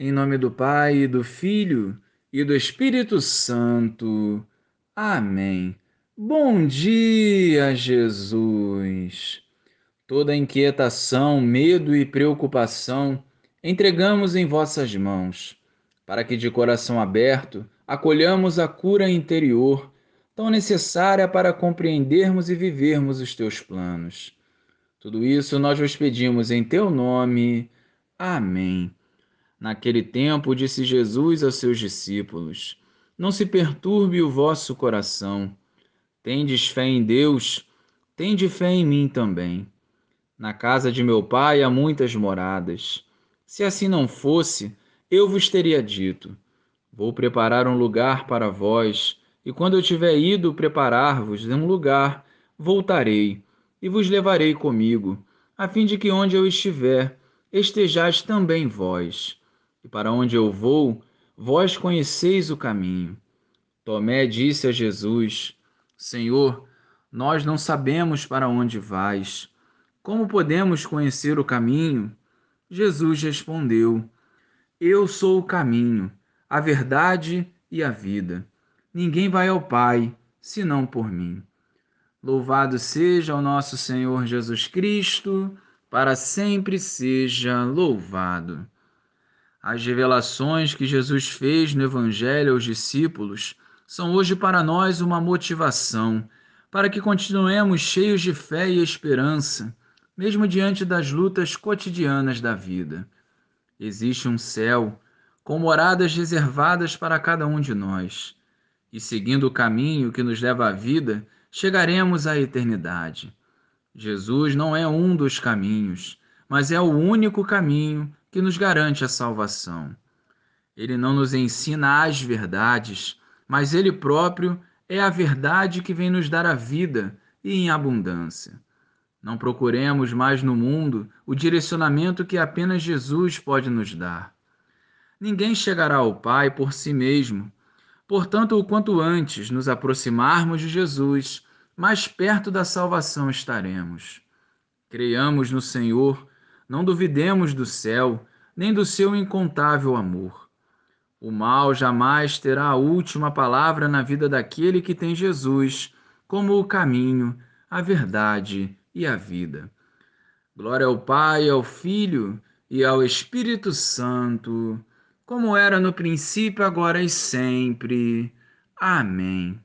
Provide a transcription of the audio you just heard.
Em nome do Pai, do Filho e do Espírito Santo. Amém. Bom dia, Jesus. Toda inquietação, medo e preocupação entregamos em vossas mãos, para que de coração aberto acolhamos a cura interior, tão necessária para compreendermos e vivermos os teus planos. Tudo isso nós vos pedimos em teu nome. Amém. Naquele tempo, disse Jesus aos seus discípulos: Não se perturbe o vosso coração. Tendes fé em Deus, tende fé em mim também. Na casa de meu pai há muitas moradas. Se assim não fosse, eu vos teria dito: Vou preparar um lugar para vós, e quando eu tiver ido preparar-vos um lugar, voltarei e vos levarei comigo, a fim de que onde eu estiver, estejais também vós para onde eu vou, vós conheceis o caminho. Tomé disse a Jesus: Senhor, nós não sabemos para onde vais. Como podemos conhecer o caminho? Jesus respondeu: Eu sou o caminho, a verdade e a vida. Ninguém vai ao Pai senão por mim. Louvado seja o nosso Senhor Jesus Cristo, para sempre seja louvado. As revelações que Jesus fez no Evangelho aos discípulos são hoje para nós uma motivação para que continuemos cheios de fé e esperança, mesmo diante das lutas cotidianas da vida. Existe um céu com moradas reservadas para cada um de nós, e seguindo o caminho que nos leva à vida, chegaremos à eternidade. Jesus não é um dos caminhos, mas é o único caminho que nos garante a salvação. Ele não nos ensina as verdades, mas ele próprio é a verdade que vem nos dar a vida e em abundância. Não procuremos mais no mundo o direcionamento que apenas Jesus pode nos dar. Ninguém chegará ao Pai por si mesmo. Portanto, o quanto antes nos aproximarmos de Jesus, mais perto da salvação estaremos. Creiamos no Senhor não duvidemos do céu, nem do seu incontável amor. O mal jamais terá a última palavra na vida daquele que tem Jesus como o caminho, a verdade e a vida. Glória ao Pai, ao Filho e ao Espírito Santo, como era no princípio, agora e sempre. Amém.